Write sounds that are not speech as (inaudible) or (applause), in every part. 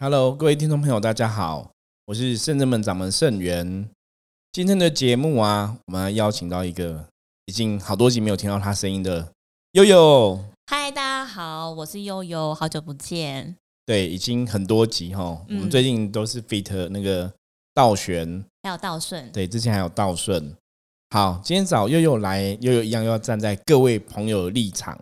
Hello，各位听众朋友，大家好，我是圣正门掌门圣元。今天的节目啊，我们邀请到一个已经好多集没有听到他声音的悠悠。嗨，大家好，我是悠悠，好久不见。对，已经很多集哈。我们最近都是 fit 那个道玄，还有道顺。对，之前还有道顺。好，今天找悠悠来，悠悠一样要站在各位朋友的立场。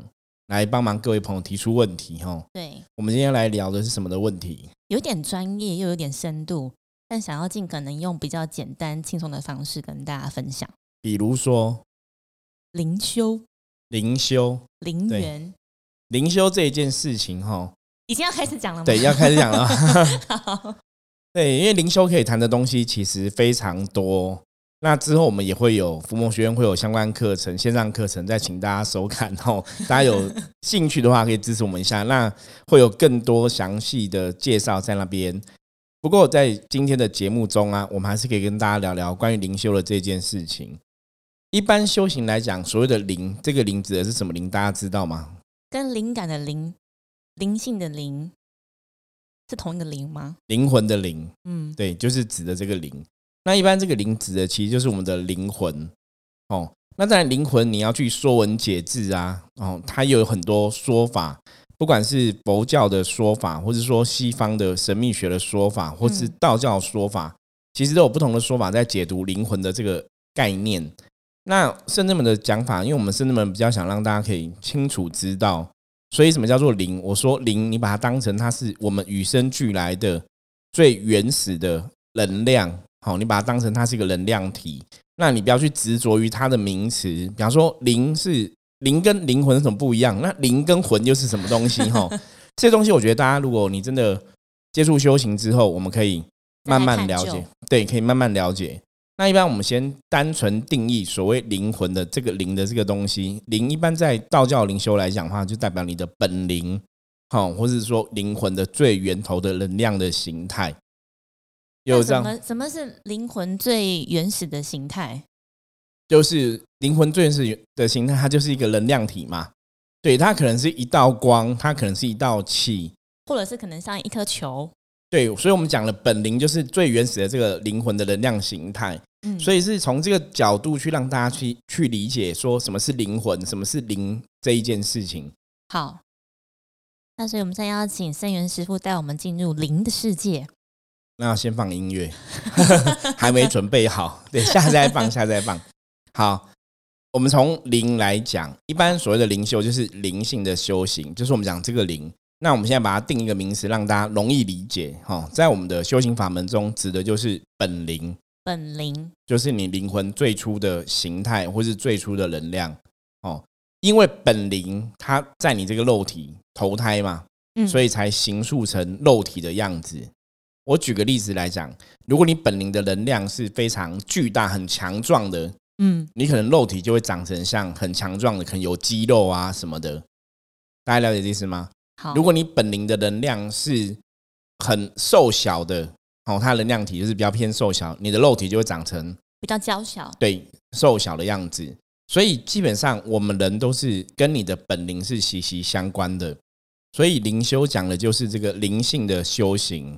来帮忙各位朋友提出问题哈。对，我们今天来聊的是什么的问题？有点专业又有点深度，但想要尽可能用比较简单轻松的方式跟大家分享。比如说灵修、灵修、灵缘、灵修这一件事情哈，已经要开始讲了吗？对，要开始讲了。(laughs) 好，(laughs) 对，因为灵修可以谈的东西其实非常多。那之后我们也会有福蒙学院会有相关课程线上课程，再请大家收看哦。大家有 (laughs) 兴趣的话，可以支持我们一下。那会有更多详细的介绍在那边。不过在今天的节目中啊，我们还是可以跟大家聊聊关于灵修的这件事情。一般修行来讲，所谓的灵，这个灵指的是什么灵？大家知道吗？跟灵感的灵、灵性的灵是同一个灵吗？灵魂的灵，嗯，对，就是指的这个灵。那一般这个灵指的其实就是我们的灵魂哦。那当然灵魂你要去说文解字啊，哦，它有很多说法，不管是佛教的说法，或者说西方的神秘学的说法，或是道教说法，其实都有不同的说法在解读灵魂的这个概念。那圣人们的讲法，因为我们圣人们比较想让大家可以清楚知道，所以什么叫做灵？我说灵，你把它当成它是我们与生俱来的最原始的能量。好，你把它当成它是一个能量体，那你不要去执着于它的名词。比方说，灵是灵跟灵魂有什么不一样？那灵跟魂又是什么东西？哈，(laughs) 这些东西我觉得大家如果你真的接触修行之后，我们可以慢慢了解。对，可以慢慢了解。那一般我们先单纯定义所谓灵魂的这个灵的这个东西。灵一般在道教灵修来讲的话，就代表你的本灵，好，或者说灵魂的最源头的能量的形态。有这样，什么什么是灵魂最原始的形态？就是灵魂最原始的形态，它就是一个能量体嘛。对，它可能是一道光，它可能是一道气，或者是可能像一颗球。对，所以我们讲了本灵就是最原始的这个灵魂的能量形态。嗯，所以是从这个角度去让大家去去理解，说什么是灵魂，什么是灵这一件事情。好，那所以我们现在邀请圣元师傅带我们进入灵的世界。那要先放音乐，(laughs) 还没准备好，(laughs) 对，下次再放，(laughs) 下次再放。好，我们从灵来讲，一般所谓的灵修就是灵性的修行，就是我们讲这个灵。那我们现在把它定一个名词，让大家容易理解。哈，在我们的修行法门中，指的就是本灵。本灵就是你灵魂最初的形态，或是最初的能量。哦，因为本灵它在你这个肉体投胎嘛，嗯，所以才形塑成肉体的样子。我举个例子来讲，如果你本灵的能量是非常巨大、很强壮的，嗯，你可能肉体就会长成像很强壮的，可能有肌肉啊什么的。大家了解这意思吗？好，如果你本灵的能量是很瘦小的，哦，它能量体就是比较偏瘦小，你的肉体就会长成比较娇小，对，瘦小的样子。所以基本上我们人都是跟你的本灵是息息相关的。所以灵修讲的就是这个灵性的修行。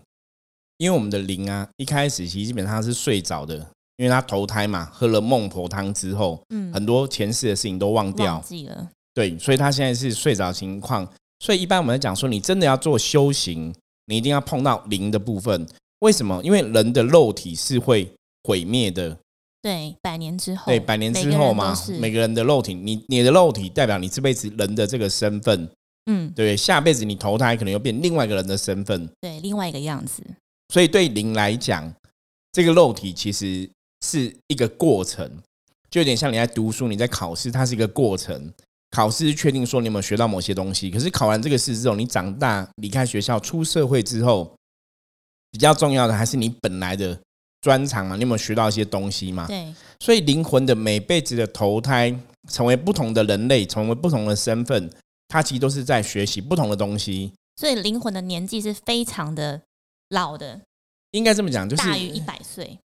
因为我们的灵啊，一开始其实基本上是睡着的，因为他投胎嘛，喝了孟婆汤之后，嗯，很多前世的事情都忘掉，忘记了。对，所以他现在是睡着情况。所以一般我们在讲说，你真的要做修行，你一定要碰到灵的部分。为什么？因为人的肉体是会毁灭的。对，百年之后。对，百年之后嘛，每个人的肉体，你你的肉体代表你这辈子人的这个身份。嗯，对，下辈子你投胎可能又变另外一个人的身份。对，另外一个样子。所以对灵来讲，这个肉体其实是一个过程，就有点像你在读书、你在考试，它是一个过程。考试确定说你有没有学到某些东西，可是考完这个试之后，你长大离开学校出社会之后，比较重要的还是你本来的专长嘛？你有没有学到一些东西嘛？对。所以灵魂的每辈子的投胎，成为不同的人类，成为不同的身份，它其实都是在学习不同的东西。所以灵魂的年纪是非常的。老的应该这么讲，就是大于一百岁。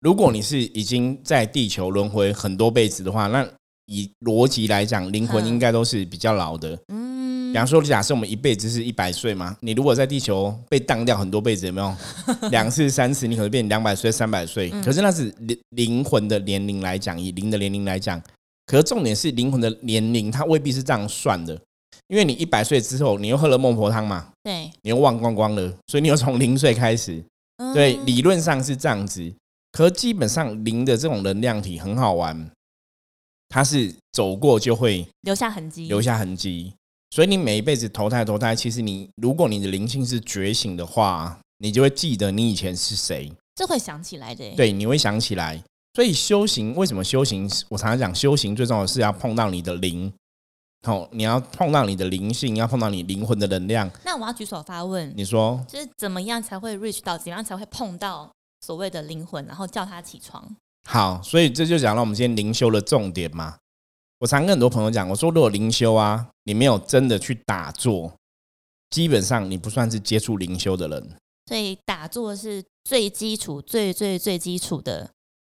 如果你是已经在地球轮回很多辈子的话，那以逻辑来讲，灵魂应该都是比较老的。嗯，比方说，假设我们一辈子是一百岁嘛，你如果在地球被当掉很多辈子，有没有 (laughs) 两次、三次，你可能变两百岁、三百岁？可是那是灵灵魂的年龄来讲，以灵的年龄来讲，可是重点是灵魂的年龄，它未必是这样算的。因为你一百岁之后，你又喝了孟婆汤嘛，对，你又忘光光了，所以你又从零岁开始。对，理论上是这样子，可基本上零的这种能量体很好玩，它是走过就会留下痕迹，留下痕迹。所以你每一辈子投胎投胎，其实你如果你的灵性是觉醒的话，你就会记得你以前是谁，这会想起来的。对，你会想起来。所以修行为什么修行？我常常讲，修行最重要的是要碰到你的灵。好，你要碰到你的灵性，要碰到你灵魂的能量。那我要举手发问，你说，就是怎么样才会 reach 到，怎样才会碰到所谓的灵魂，然后叫他起床？好，所以这就讲了我们今天灵修的重点嘛。我常跟很多朋友讲，我说如果灵修啊，你没有真的去打坐，基本上你不算是接触灵修的人。所以打坐是最基础、最最最基础的。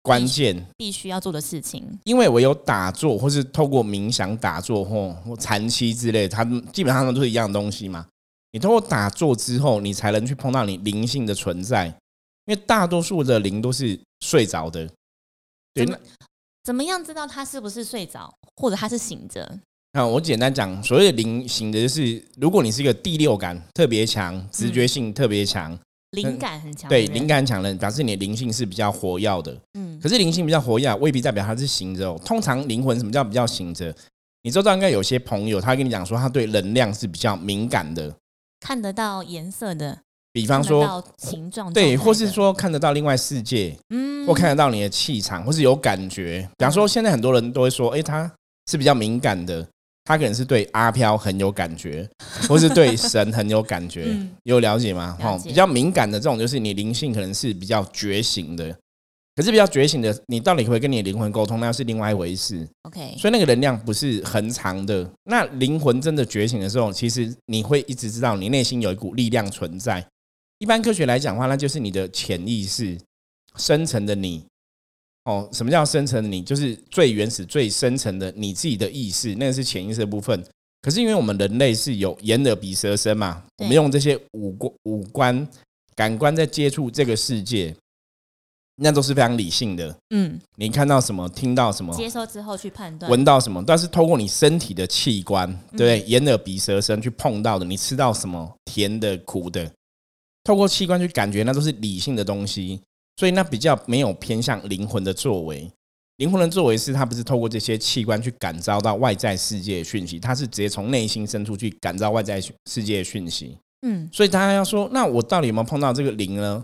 关键必须要做的事情，因为我有打坐，或是透过冥想打坐，或或禅期之类，它基本上都是一样的东西嘛。你通过打坐之后，你才能去碰到你灵性的存在，因为大多数的灵都是睡着的。对，怎么样知道他是不是睡着，或者他是醒着？那我简单讲，所谓的灵醒的就是，如果你是一个第六感特别强，直觉性特别强。灵感很强，对，灵感很强的，表示你的灵性是比较活跃的。嗯，可是灵性比较活跃，未必代表他是行着。通常灵魂什么叫比较行着？你知道应该有些朋友，他跟你讲说，他对能量是比较敏感的，看得到颜色的，比方说形状，对，或是说看得到另外世界，嗯，或看得到你的气场，或是有感觉。比方说，现在很多人都会说，哎，他是比较敏感的。他可能是对阿飘很有感觉，或是对神很有感觉，有了解吗？哈，比较敏感的这种，就是你灵性可能是比较觉醒的。可是比较觉醒的，你到底可不可以跟你的灵魂沟通，那是另外一回事。OK，所以那个能量不是很长的。那灵魂真的觉醒的时候，其实你会一直知道你内心有一股力量存在。一般科学来讲的话，那就是你的潜意识深层的你。哦，什么叫深层？你就是最原始、最深层的你自己的意识，那个是潜意识的部分。可是因为我们人类是有眼、耳、鼻、舌、身嘛，我们用这些五官、五官感官在接触这个世界，那都是非常理性的。嗯，你看到什么，听到什么，接收之后去判断，闻到什么，但是透过你身体的器官，对不对？眼、耳、鼻、舌、身去碰到的，你吃到什么，甜的、苦的，透过器官去感觉，那都是理性的东西。所以那比较没有偏向灵魂的作为，灵魂的作为是它不是透过这些器官去感召到外在世界的讯息，它是直接从内心深处去感召外在世界的讯息。嗯，所以大家要说，那我到底有没有碰到这个灵呢？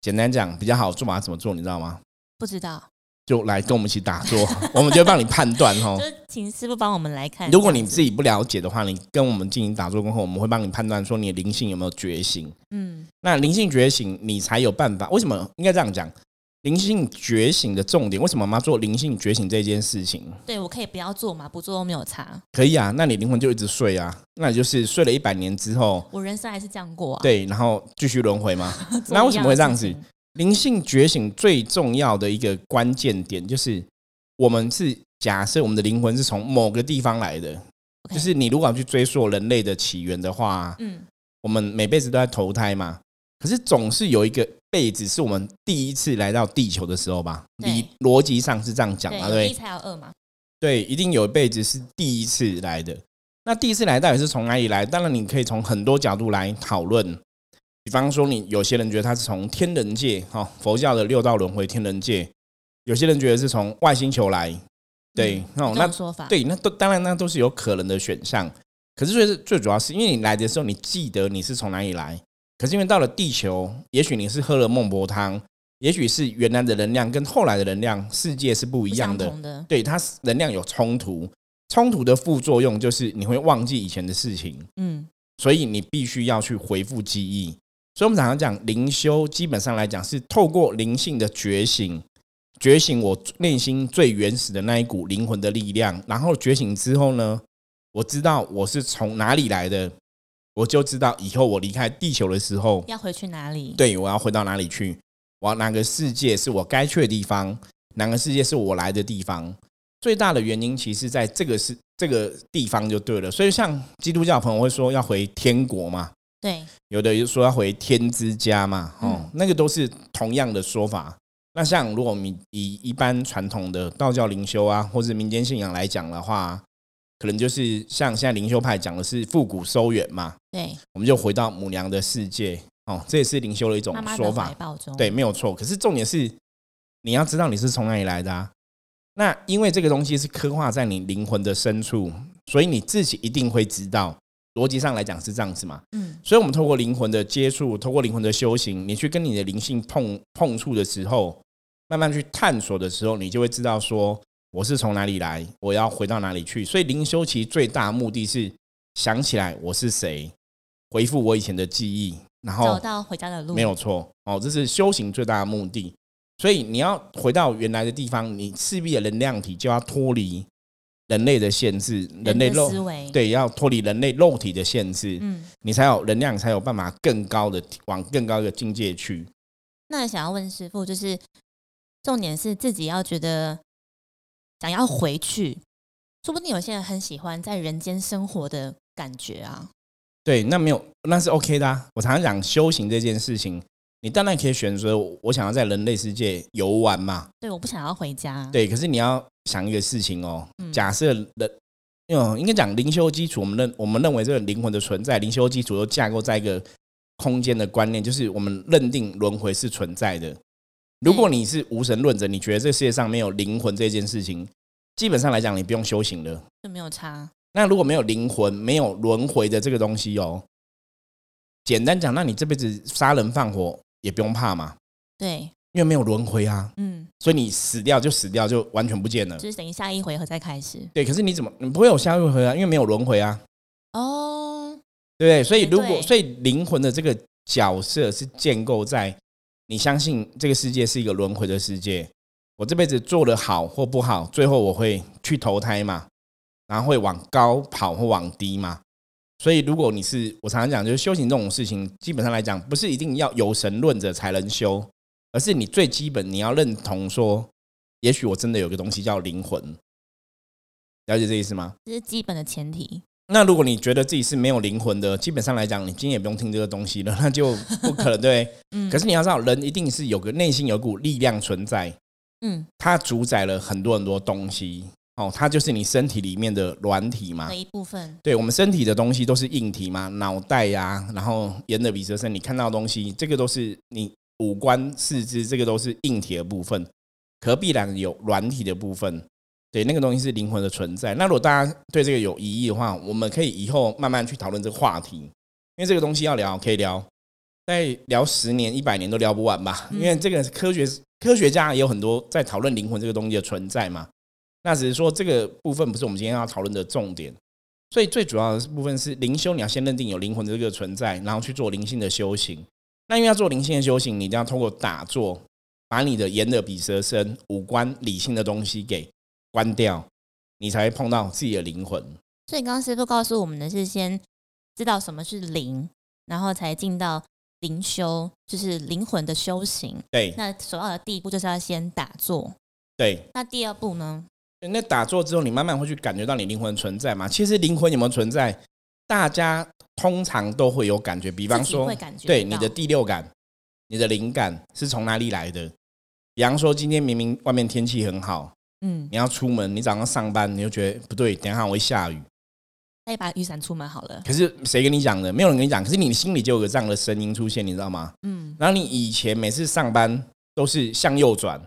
简单讲，比较好做法怎么做，你知道吗？不知道。就来跟我们一起打坐，(laughs) 我们就帮你判断哈。(laughs) 就请师傅帮我们来看。如果你自己不了解的话，你跟我们进行打坐过后，我们会帮你判断说你的灵性有没有觉醒。嗯，那灵性觉醒，你才有办法。为什么应该这样讲？灵性觉醒的重点，为什么我们要做灵性觉醒这件事情？对我可以不要做吗？不做都没有差。可以啊，那你灵魂就一直睡啊，那你就是睡了一百年之后，我人生还是这样过啊。对，然后继续轮回吗？(laughs) 那为什么会这样子？灵性觉醒最重要的一个关键点就是。我们是假设我们的灵魂是从某个地方来的，就是你如果要去追溯人类的起源的话，嗯，我们每辈子都在投胎嘛，可是总是有一个辈子是我们第一次来到地球的时候吧？你逻辑上是这样讲嘛？对，一才有二嘛？对，一定有一辈子是第一次来的。那第一次来到底是从哪里来？当然你可以从很多角度来讨论，比方说你有些人觉得他是从天人界，哈，佛教的六道轮回天人界。有些人觉得是从外星球来，对，那那说法，对，那都当然那都是有可能的选项。可是最最主要是因为你来的时候，你记得你是从哪里来。可是因为到了地球，也许你是喝了孟婆汤，也许是原来的能量跟后来的能量世界是不一样的。对，它能量有冲突，冲突的副作用就是你会忘记以前的事情。嗯，所以你必须要去回复记忆。所以我们常常讲灵修，基本上来讲是透过灵性的觉醒。觉醒我内心最原始的那一股灵魂的力量，然后觉醒之后呢，我知道我是从哪里来的，我就知道以后我离开地球的时候要回去哪里。对，我要回到哪里去？我哪个世界是我该去的地方？哪个世界是我来的地方？最大的原因其实在这个是这个地方就对了。所以像基督教朋友会说要回天国嘛，对，有的说要回天之家嘛，哦，那个都是同样的说法。那像如果我们以一般传统的道教灵修啊，或者民间信仰来讲的话，可能就是像现在灵修派讲的是复古收远嘛，对，我们就回到母娘的世界，哦，这也是灵修的一种说法，对，没有错。可是重点是你要知道你是从哪里来的啊。那因为这个东西是刻画在你灵魂的深处，所以你自己一定会知道。逻辑上来讲是这样子嘛？嗯，所以我们透过灵魂的接触，透过灵魂的修行，你去跟你的灵性碰碰触的时候。慢慢去探索的时候，你就会知道说我是从哪里来，我要回到哪里去。所以灵修其实最大的目的是想起来我是谁，回复我以前的记忆，然后走到回家的路。没有错哦，这是修行最大的目的。所以你要回到原来的地方，你势必的能量体就要脱离人类的限制，人类肉对，要脱离人类肉体的限制，嗯，你才有能量，才有办法更高的往更高的境界去。那想要问师傅，就是。重点是自己要觉得想要回去，说不定有些人很喜欢在人间生活的感觉啊。对，那没有，那是 OK 的啊。我常常讲修行这件事情，你当然可以选择我想要在人类世界游玩嘛。对，我不想要回家。对，可是你要想一个事情哦，假设人，因为应该讲灵修基础，我们认我们认为这个灵魂的存在，灵修基础都架构在一个空间的观念，就是我们认定轮回是存在的。如果你是无神论者，你觉得这个世界上没有灵魂这件事情，基本上来讲，你不用修行了，就没有差。那如果没有灵魂，没有轮回的这个东西哦，简单讲，那你这辈子杀人放火也不用怕嘛。对，因为没有轮回啊。嗯，所以你死掉就死掉，就完全不见了，就是等于下一回合再开始。对，可是你怎么你不会有下一回合啊？因为没有轮回啊。哦，对不对？所以如果所以灵魂的这个角色是建构在。你相信这个世界是一个轮回的世界？我这辈子做的好或不好，最后我会去投胎嘛？然后会往高跑或往低嘛？所以，如果你是我常常讲，就是修行这种事情，基本上来讲，不是一定要有神论者才能修，而是你最基本你要认同说，也许我真的有个东西叫灵魂，了解这意思吗？这是基本的前提。那如果你觉得自己是没有灵魂的，基本上来讲，你今天也不用听这个东西了，(laughs) 那就不可能对。嗯。可是你要知道，人一定是有个内心有股力量存在，嗯，它主宰了很多很多东西。哦，它就是你身体里面的软体嘛。的一部分。对我们身体的东西都是硬体嘛，脑袋呀，然后眼、耳、鼻、舌、身，你看到的东西，这个都是你五官、四肢，这个都是硬体的部分，可必然有软体的部分。对，那个东西是灵魂的存在。那如果大家对这个有疑义的话，我们可以以后慢慢去讨论这个话题，因为这个东西要聊，可以聊，再聊十年、一百年都聊不完吧。因为这个科学科学家也有很多在讨论灵魂这个东西的存在嘛。那只是说这个部分不是我们今天要讨论的重点。所以最主要的部分是灵修，你要先认定有灵魂的这个存在，然后去做灵性的修行。那因为要做灵性的修行，你一定要通过打坐，把你的眼、耳、鼻、舌、身五官理性的东西给。关掉，你才会碰到自己的灵魂。所以刚刚师傅告诉我们的是，先知道什么是灵，然后才进到灵修，就是灵魂的修行。对，那首要的第一步就是要先打坐。对，那第二步呢？那打坐之后，你慢慢会去感觉到你灵魂存在嘛？其实灵魂有没有存在，大家通常都会有感觉。比方说，对你的第六感、你的灵感是从哪里来的？比方说，今天明明外面天气很好。嗯，你要出门，你早上上班，你就觉得不对，等下会下雨，带把雨伞出门好了。可是谁跟你讲的？没有人跟你讲，可是你心里就有个这样的声音出现，你知道吗？嗯。然后你以前每次上班都是向右转，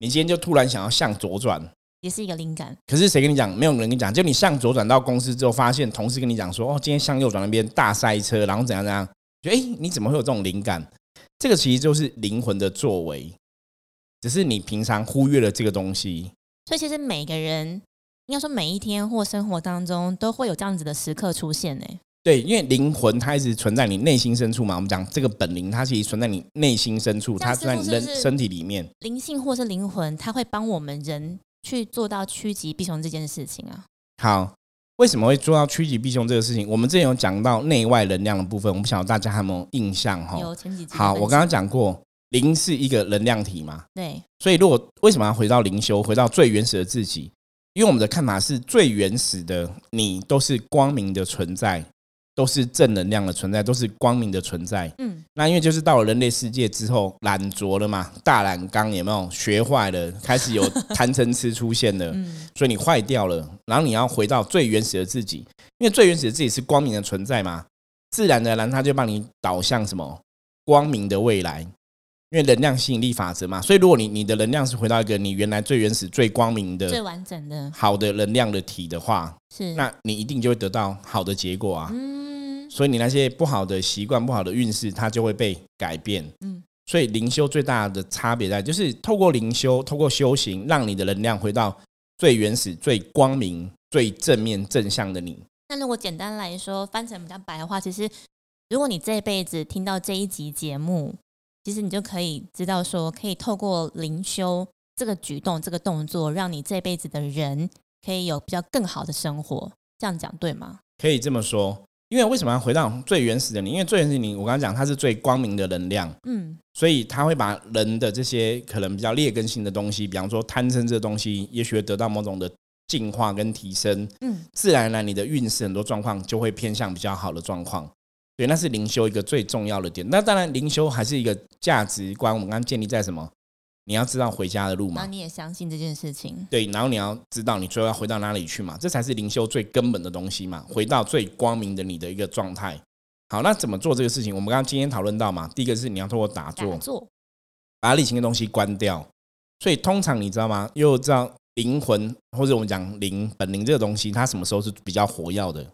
你今天就突然想要向左转，也是一个灵感。可是谁跟你讲？没有人跟你讲，就你向左转到公司之后，发现同事跟你讲说：“哦，今天向右转那边大塞车，然后怎样怎样。”就哎，你怎么会有这种灵感？这个其实就是灵魂的作为，只是你平常忽略了这个东西。所以其实每个人应该说每一天或生活当中都会有这样子的时刻出现呢。对，因为灵魂它一直存在你内心深处嘛。我们讲这个本灵，它其实存在你内心深处，它存在你人身体里面。灵性或是灵魂，它会帮我们人去做到趋吉避凶这件事情啊。好，为什么会做到趋吉避凶这个事情？我们之前有讲到内外能量的部分，我不晓得大家有没有印象哈？有前几集。好，我刚刚讲过。灵是一个能量体嘛？对。所以，如果为什么要回到灵修，回到最原始的自己？因为我们的看法是最原始的，你都是光明的存在，都是正能量的存在，都是光明的存在。嗯，那因为就是到了人类世界之后，懒浊了嘛，大懒缸有没有？学坏了，开始有贪嗔痴出现了，(laughs) 所以你坏掉了，然后你要回到最原始的自己，因为最原始的自己是光明的存在嘛，自然而然他就帮你导向什么？光明的未来。因为能量吸引力法则嘛，所以如果你你的能量是回到一个你原来最原始、最光明的、最完整的、好的能量的体的话，是，那你一定就会得到好的结果啊。嗯，所以你那些不好的习惯、不好的运势，它就会被改变。嗯，所以灵修最大的差别在就是透过灵修、透过修行，让你的能量回到最原始、最光明、最正面、正向的你。那如果简单来说，翻成比较白的话，其实如果你这辈子听到这一集节目。其实你就可以知道，说可以透过灵修这个举动、这个动作，让你这辈子的人可以有比较更好的生活。这样讲对吗？可以这么说。因为为什么要回到最原始的你？因为最原始的你，我刚刚讲它是最光明的能量，嗯，所以它会把人的这些可能比较劣根性的东西，比方说贪嗔这东西，也许会得到某种的进化跟提升，嗯，自然而然你的运势很多状况就会偏向比较好的状况。对，那是灵修一个最重要的点。那当然，灵修还是一个价值观。我们刚刚建立在什么？你要知道回家的路嘛。那你也相信这件事情？对，然后你要知道你最后要回到哪里去嘛？这才是灵修最根本的东西嘛。回到最光明的你的一个状态。好，那怎么做这个事情？我们刚刚今天讨论到嘛，第一个是你要通过打坐，把理性的东西关掉。所以通常你知道吗？又知道灵魂或者我们讲灵本灵这个东西，它什么时候是比较活跃的？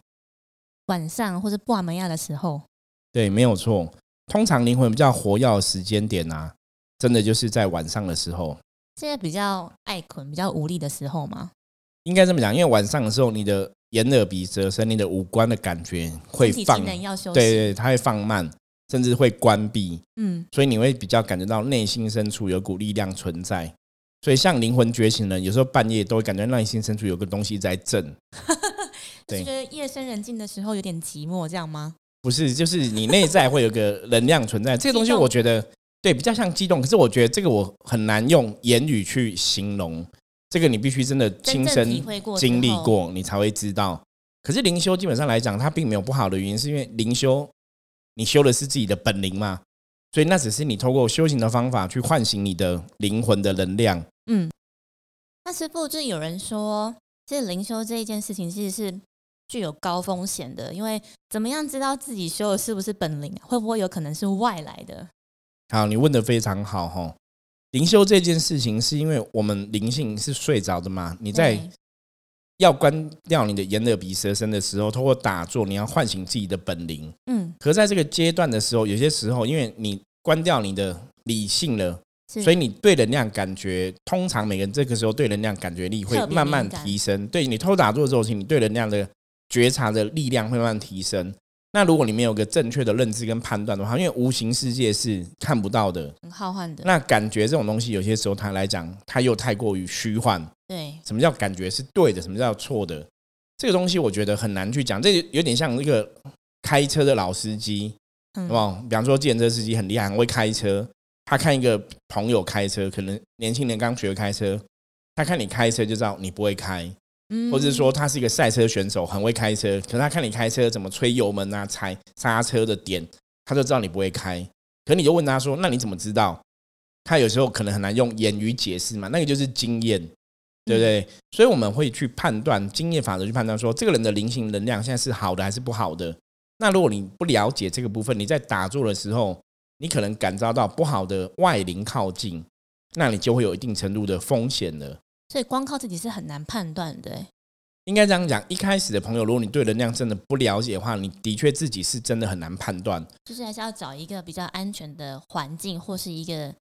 晚上或者布瓦门亚的时候，对，没有错。通常灵魂比较活跃的时间点啊，真的就是在晚上的时候。现在比较爱困、比较无力的时候吗？应该这么讲，因为晚上的时候，你的眼、耳、鼻、舌、身、你的五官的感觉会放，对对，它会放慢，甚至会关闭。嗯，所以你会比较感觉到内心深处有股力量存在。所以像灵魂觉醒人，有时候半夜都会感觉内心深处有个东西在震。(laughs) 觉得夜深人静的时候有点寂寞，这样吗？不是，就是你内在会有个能量存在。这个东西我觉得对比较像激动，可是我觉得这个我很难用言语去形容。这个你必须真的亲身经历过，你才会知道。可是灵修基本上来讲，它并没有不好的原因，是因为灵修你修的是自己的本灵嘛，所以那只是你透过修行的方法去唤醒你的灵魂的能量。嗯，那师傅就有人说，这灵修这一件事情其实是。具有高风险的，因为怎么样知道自己修的是不是本领？会不会有可能是外来的？好，你问的非常好哈。灵修这件事情，是因为我们灵性是睡着的嘛？你在要关掉你的眼、耳、鼻、舌、身的时候，通过打坐，你要唤醒自己的本灵。嗯。可在这个阶段的时候，有些时候，因为你关掉你的理性了，所以你对能量感觉，通常每个人这个时候对能量感觉力会慢慢提升。对你偷打坐之后，你对能量的。觉察的力量会慢慢提升。那如果你没有个正确的认知跟判断的话，因为无形世界是看不到的，很浩瀚的。那感觉这种东西，有些时候它来讲，它又太过于虚幻。对，什么叫感觉是对的？什么叫错的？这个东西我觉得很难去讲。这有点像一个开车的老司机，是吧？比方说，计程车司机很厉害，很会开车。他看一个朋友开车，可能年轻人刚学开车，他看你开车就知道你不会开。或者说他是一个赛车选手，很会开车，可是他看你开车怎么吹油门啊、踩刹车的点，他就知道你不会开。可你就问他说：“那你怎么知道？”他有时候可能很难用言语解释嘛，那个就是经验，对不对？所以我们会去判断经验法则去判断说，这个人的灵性能量现在是好的还是不好的。那如果你不了解这个部分，你在打坐的时候，你可能感召到不好的外灵靠近，那你就会有一定程度的风险了。所以光靠自己是很难判断的。应该这样讲，一开始的朋友，如果你对能量真的不了解的话，你的确自己是真的很难判断。就是还是要找一个比较安全的环境，或是一个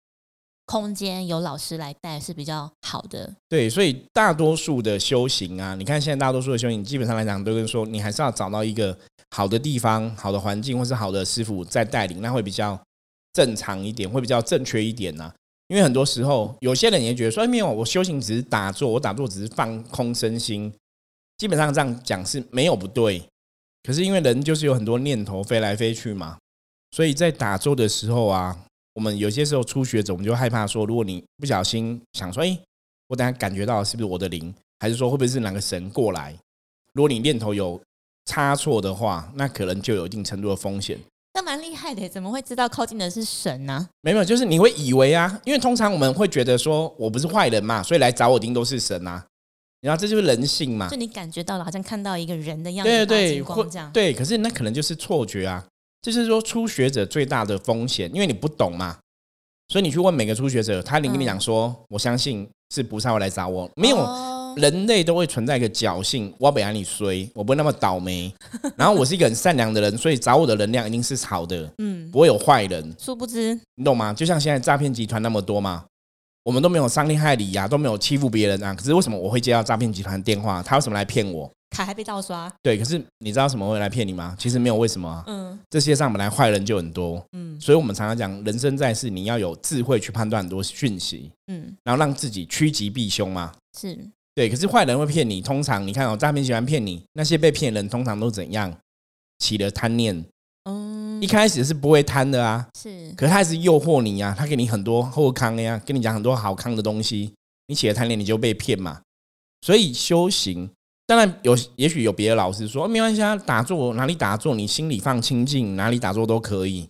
空间，有老师来带是比较好的。对，所以大多数的修行啊，你看现在大多数的修行，基本上来讲都跟说，你还是要找到一个好的地方、好的环境，或是好的师傅在带领，那会比较正常一点，会比较正确一点呢。因为很多时候，有些人也觉得说，没有，我修行只是打坐，我打坐只是放空身心，基本上这样讲是没有不对。可是因为人就是有很多念头飞来飞去嘛，所以在打坐的时候啊，我们有些时候初学者，我们就害怕说，如果你不小心想说，哎，我等下感觉到是不是我的灵？还是说会不会是哪个神过来？如果你念头有差错的话，那可能就有一定程度的风险。那蛮厉害的，怎么会知道靠近的是神呢？没有，就是你会以为啊，因为通常我们会觉得说我不是坏人嘛，所以来找我一定都是神啊。然后这就是人性嘛，就你感觉到了，好像看到一个人的样子，对对，或这样，对。可是那可能就是错觉啊。就是说初学者最大的风险，因为你不懂嘛，所以你去问每个初学者，他能跟你讲说，我相信是菩萨会来找我，没有。人类都会存在一个侥幸，我不让你衰，我不会那么倒霉。(laughs) 然后我是一个很善良的人，所以找我的能量一定是好的，嗯，不会有坏人。殊不知，你懂吗？就像现在诈骗集团那么多嘛，我们都没有伤天害理呀，都没有欺负别人啊。可是为什么我会接到诈骗集团电话？他为什么来骗我？卡还被盗刷。对，可是你知道什么会来骗你吗？其实没有为什么。嗯，这世界上本来坏人就很多。嗯，所以我们常常讲，人生在世，你要有智慧去判断很多讯息。嗯，然后让自己趋吉避凶嘛。是。对，可是坏人会骗你。通常你看哦，诈骗喜欢骗你。那些被骗人通常都怎样？起了贪念。嗯，一开始是不会贪的啊。是，可是他还是诱惑你呀。他给你很多后康呀，跟你讲很多好康的东西。你起了贪念，你就被骗嘛。所以修行，当然有，也许有别的老师说没关系啊，打坐哪里打坐，你心里放清净，哪里打坐都可以。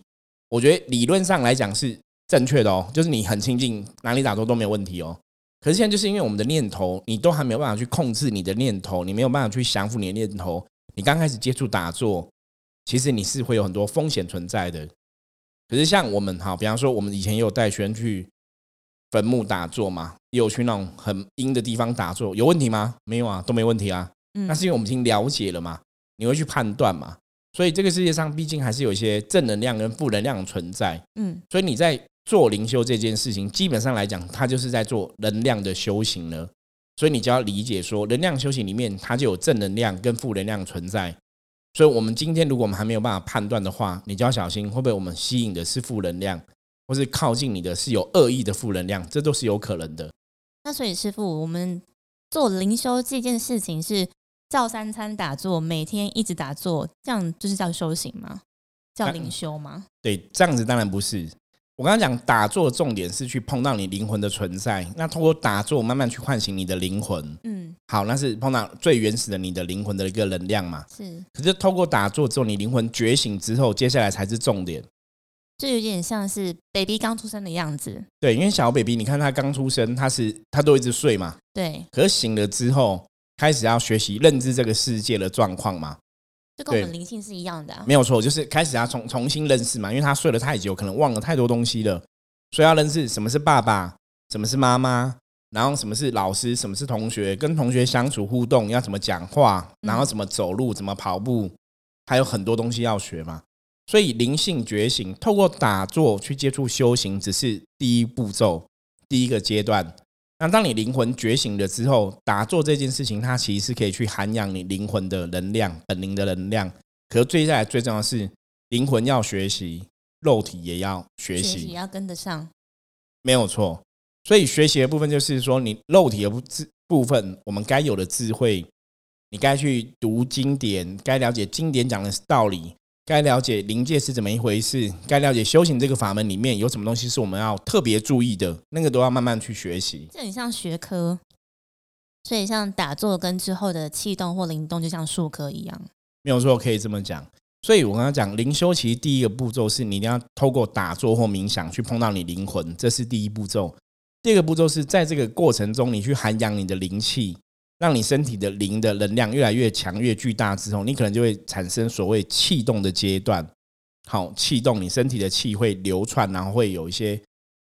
我觉得理论上来讲是正确的哦，就是你很清净，哪里打坐都没有问题哦。可是现在就是因为我们的念头，你都还没有办法去控制你的念头，你没有办法去降服你的念头。你刚开始接触打坐，其实你是会有很多风险存在的。可是像我们哈，比方说我们以前也有带学生去坟墓打坐嘛，也有去那种很阴的地方打坐，有问题吗？没有啊，都没问题啊。那是因为我们已经了解了嘛，你会去判断嘛。所以这个世界上毕竟还是有一些正能量跟负能量存在。嗯，所以你在。做灵修这件事情，基本上来讲，它就是在做能量的修行了。所以你就要理解说，能量修行里面它就有正能量跟负能量存在。所以，我们今天如果我们还没有办法判断的话，你就要小心，会不会我们吸引的是负能量，或是靠近你的是有恶意的负能量，这都是有可能的。那所以，师傅，我们做灵修这件事情是照三餐打坐，每天一直打坐，这样就是叫修行吗？叫灵修吗？对，这样子当然不是。我刚刚讲打坐的重点是去碰到你灵魂的存在，那通过打坐慢慢去唤醒你的灵魂。嗯，好，那是碰到最原始的你的灵魂的一个能量嘛。是，可是透过打坐之后，你灵魂觉醒之后，接下来才是重点。就有点像是 baby 刚出生的样子。对，因为小 baby，你看他刚出生，他是他都一直睡嘛。对。可是醒了之后，开始要学习认知这个世界的状况嘛。就跟我们灵性是一样的，没有错，就是开始要重重新认识嘛，因为他睡了太久，可能忘了太多东西了，所以要认识什么是爸爸，什么是妈妈，然后什么是老师，什么是同学，跟同学相处互动要怎么讲话，然后怎么走路，怎么跑步，还有很多东西要学嘛。所以灵性觉醒，透过打坐去接触修行，只是第一步骤，第一个阶段。那当你灵魂觉醒了之后，打坐这件事情，它其实是可以去涵养你灵魂的能量、本灵的能量。可是最下来最重要的是，灵魂要学习，肉体也要学习，也要跟得上。没有错。所以学习的部分就是说，你肉体的部部分，我们该有的智慧，你该去读经典，该了解经典讲的道理。该了解灵界是怎么一回事，该了解修行这个法门里面有什么东西是我们要特别注意的，那个都要慢慢去学习。这很像学科，所以像打坐跟之后的气动或灵动，就像术科一样。没有错，可以这么讲。所以我刚刚讲灵修，其实第一个步骤是你一定要透过打坐或冥想去碰到你灵魂，这是第一步骤。第二个步骤是在这个过程中，你去涵养你的灵气。让你身体的灵的能量越来越强、越巨大之后，你可能就会产生所谓气动的阶段。好，气动，你身体的气会流窜，然后会有一些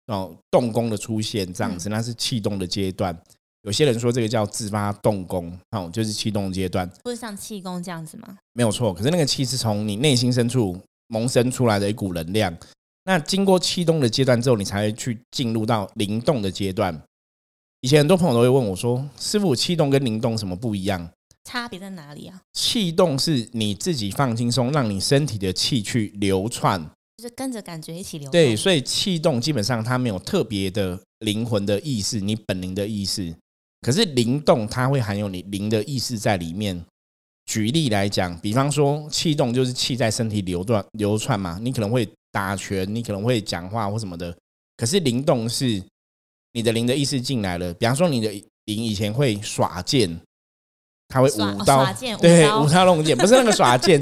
哦动功的出现，这样子那是气动的阶段。有些人说这个叫自发动功，哦，就是气动阶段，不是像气功这样子吗？没有错，可是那个气是从你内心深处萌生出来的一股能量。那经过气动的阶段之后，你才会去进入到灵动的阶段。以前很多朋友都会问我说：“师傅，气动跟灵动什么不一样？差别在哪里啊？”气动是你自己放轻松，让你身体的气去流窜，就是跟着感觉一起流。对，所以气动基本上它没有特别的灵魂的意识，你本灵的意识。可是灵动它会含有你灵的意识在里面。举例来讲，比方说气动就是气在身体流转流窜嘛，你可能会打拳，你可能会讲话或什么的。可是灵动是。你的灵的意识进来了，比方说你的灵以前会耍剑，他会舞刀耍，剑对，舞刀弄剑，不是那个耍剑，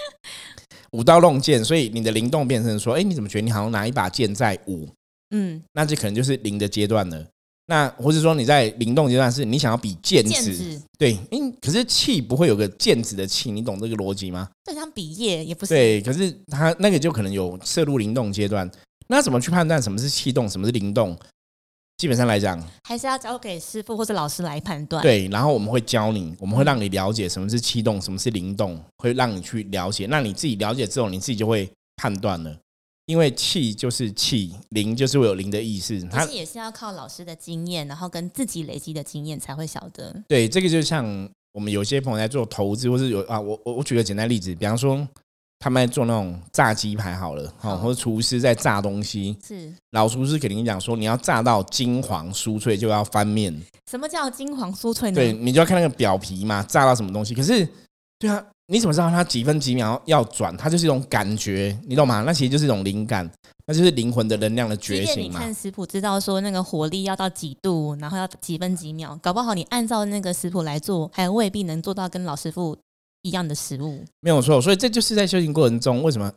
(laughs) 舞刀弄剑，所以你的灵动变成说，哎，你怎么觉得你好像拿一把剑在舞？嗯，那这可能就是灵的阶段了。那或者说你在灵动阶段是你想要比剑指，对，因可是气不会有个剑指的气，你懂这个逻辑吗？这像比耶也不是，对，可是它那个就可能有摄入灵动阶段。那怎么去判断什么是气动，什么是灵动？基本上来讲，还是要交给师傅或者老师来判断。，对，然后我们会教你，我们会让你了解什么是气动，什么是灵动，会让你去了解。那你自己了解之后，你自己就会判断了。因为气就是气，灵就是会有灵的意思。它可是也是要靠老师的经验，然后跟自己累积的经验才会晓得。对这个就像我们有些朋友在做投资，或是有啊，我我我举个简单例子，比方说他们在做那种炸鸡排好了，哦，好或者厨师在炸东西，是老厨师肯定讲说，你要炸到金黄酥脆，就要翻面。什么叫金黄酥脆呢？对，你就要看那个表皮嘛，炸到什么东西。可是，对啊，你怎么知道它几分几秒要转？它就是一种感觉，你懂吗？那其实就是一种灵感，那就是灵魂的能量的觉醒嘛。你看食谱知道说那个火力要到几度，然后要几分几秒，搞不好你按照那个食谱来做，还未必能做到跟老师傅一样的食物。没有错，所以这就是在修行过程中，为什么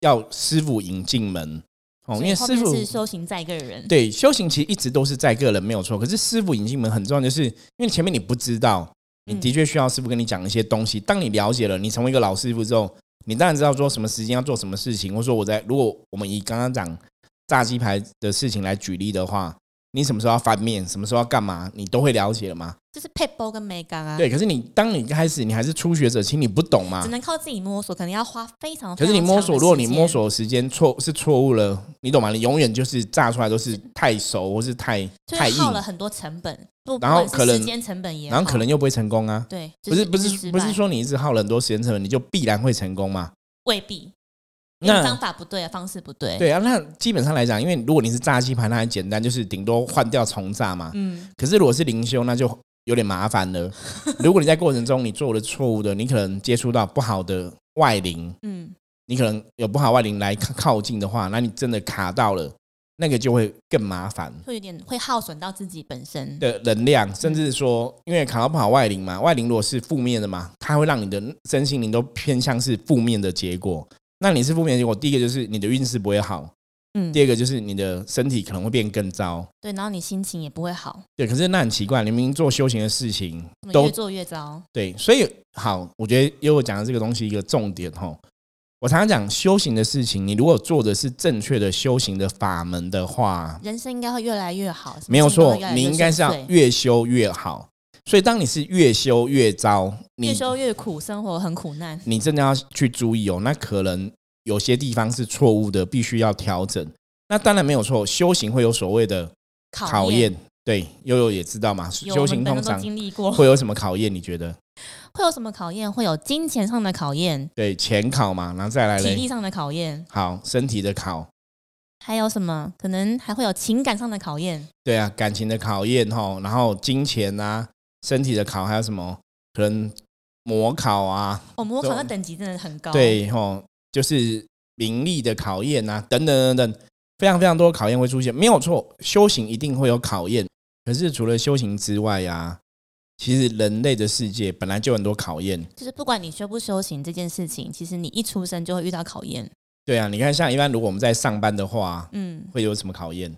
要师傅引进门？哦，因为师傅是修行在个人。对修行其实一直都是在个人没有错，可是师傅引进门很重要，就是因为前面你不知道，你嗯的确需要师傅跟你讲一些东西。当你了解了，你成为一个老师傅之后，你当然知道说什么时间要做什么事情，或者说我在如果我们以刚刚讲炸鸡排的事情来举例的话，你什么时候要翻面，什么时候要干嘛，你都会了解了吗？就是配包跟美感啊，对，可是你当你一开始你还是初学者，其实你不懂嘛只。能靠自己摸索，可能要花非常。可是你摸索，如果你摸，索的时间错是错误了，你懂吗？你永远就是炸出来都是太熟或是太太硬耗，了很多成本，然后可能时间成本也，然后可能又不会成功啊。对，不是不是不是说你一直耗了很多时间成本，你就必然会成功吗？未必，那方法不对啊，方式不对，，对啊，那基本上来讲，因为如果你是炸鸡排，那很简单，就是顶多换掉重炸嘛。嗯，可是如果是灵修，那就有点麻烦了。(laughs) 如果你在过程中你做了错误的，你可能接触到不好的外灵，嗯，你可能有不好外灵来靠靠近的话，那你真的卡到了，那个就会更麻烦会有点会耗损到自己本身，的能量，甚至说，因为卡到不好外灵嘛，外灵如果是负面的嘛，它会让你的身心灵都偏向是负面的结果。那你是负面的结果，第一个就是你的运势不会好，嗯。第，二个就是你的身体可能会变更糟。对，然后你心情也不会好，对，可是那很奇怪，你明明做修行的事情都越做越糟，对，所以好，我觉得因为我讲的这个东西一个重点哈，我常常讲修行的事情，你如果做的是正确的修行的法门的话，人生应该会越来越好，没有错你应该是要越修越好。所以当你是越修越糟，越修越苦，生活很苦难，你真的要去注意哦，那可能有些地方是错误的，必须要调整。那当然没有错，修行会有所谓的考验验，对，悠悠也知道嘛，修行通常经历过，会有什么考验？你觉得？会有什么考验？会有金钱上的考验，对，钱考嘛，然后再来嘞，体力上的考验，好，身体的考，还有什么？可能还会有情感上的考验。对啊，感情的考验哈，然后金钱啊，身体的考，还有什么？可能模考啊，哦，模考对的等级真的很高。，对哦，就是名利的考验啊，等等等等，非常非常多考验会出现，没有错，修行一定会有考验。可是除了修行之外呀、其实人类的世界本来就很多考验。就是不管你修不修行这件事情，其实你一出生就会遇到考验。对啊，你看，像一般如果我们在上班的话，嗯，会有什么考验？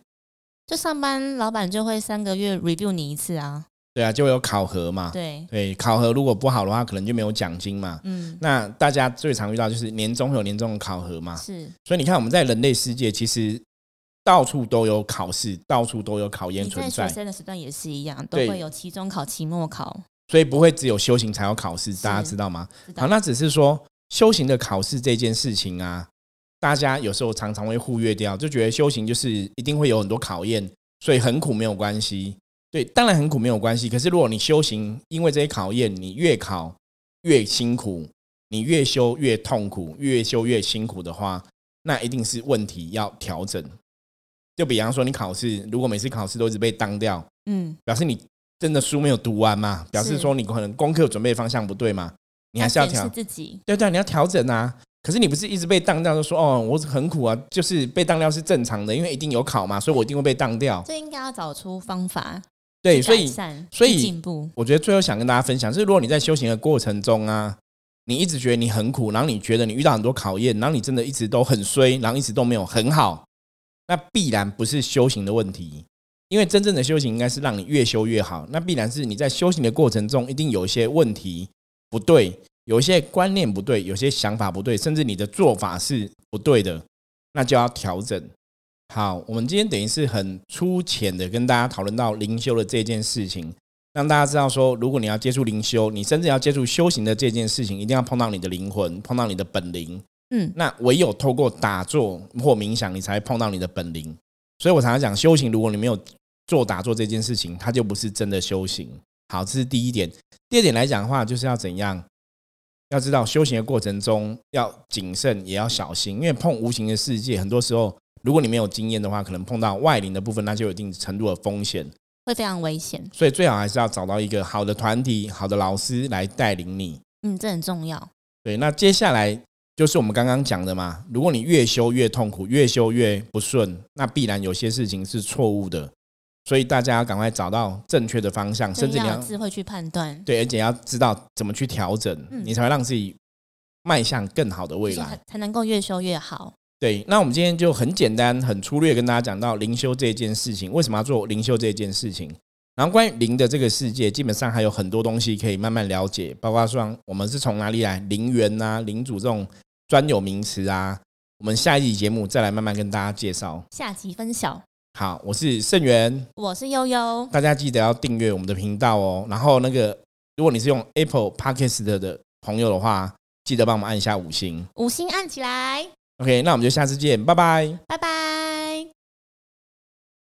就上班老板就会三个月 review 你一次啊。对啊，就会有考核嘛。对，对，考核如果不好的话，可能就没有奖金嘛。嗯，那大家最常遇到就是年终会有年终的考核嘛。是所以你看，我们在人类世界其实到处都有考试，到处都有考验你存在，在学生的时段也是一样，都对会有期中考、期末考。所以不会只有修行才有考试，大家知道吗？道好，那只是说修行的考试这件事情啊，大家有时候常常会忽略掉，就觉得修行就是一定会有很多考验，所以很苦没有关系。对，当然很苦没有关系。可是如果你修行，因为这些考验，你越考越辛苦，你越修越痛苦，越修越辛苦的话，那一定是问题要调整。就比方说，你考试如果每次考试都一直被当掉，嗯，表示你真的书没有读完嘛？表示说你可能功课准备方向不对嘛？你还是要调自己。对对，你要调整啊。可是你不是一直被当掉，就说哦，我很苦啊，就是被当掉是正常的，因为一定有考嘛，所以我一定会被当掉。这应该要找出方法，对，所以所以进步。我觉得最后想跟大家分享，是如果你在修行的过程中啊，你一直觉得你很苦，然后你觉得你遇到很多考验，然后你真的一直都很衰，然后一直都没有很好，那必然不是修行的问题。因为真正的修行应该是让你越修越好，那必然是你在修行的过程中一定有一些问题不对，有一些观念不对，有些想法不对，甚至你的做法是不对的，那就要调整。好，我们今天等于是很粗浅的跟大家讨论到灵修的这件事情，让大家知道说，如果你要接触灵修，你甚至要接触修行的这件事情，一定要碰到你的灵魂，碰到你的本灵。嗯，那唯有透过打坐或冥想，你才碰到你的本灵。所以我常常讲，修行如果你没有做打坐这件事情，它就不是真的修行。好，这是第一点。第二点来讲的话，就是要怎样？要知道修行的过程中要谨慎，也要小心，因为碰无形的世界，很多时候如果你没有经验的话，可能碰到外灵的部分，那就有一定程度的风险，会非常危险。所以最好还是要找到一个好的团体、好的老师来带领你。嗯，这很重要。对，那接下来。就是我们刚刚讲的嘛，如果你越修越痛苦，越修越不顺，那必然有些事情是错误的，所以大家要赶快找到正确的方向，甚至你要智慧去判断，对，而且要知道怎么去调整，你才会让自己迈向更好的未来，才能够越修越好。对，那我们今天就很简单、很粗略跟大家讲到灵修这件事情，为什么要做灵修这件事情？然后关于灵的这个世界，基本上还有很多东西可以慢慢了解，包括说我们是从哪里来，灵源啊、灵主这种。专有名词啊，我们下一集节目再来慢慢跟大家介绍。下集分晓。好，我是盛元，我是悠悠，大家记得要订阅我们的频道哦。然后那个，如果你是用 Apple Podcast 的朋友的话，记得帮我们按一下五星，五星按起来。OK，那我们就下次见，拜拜，拜拜。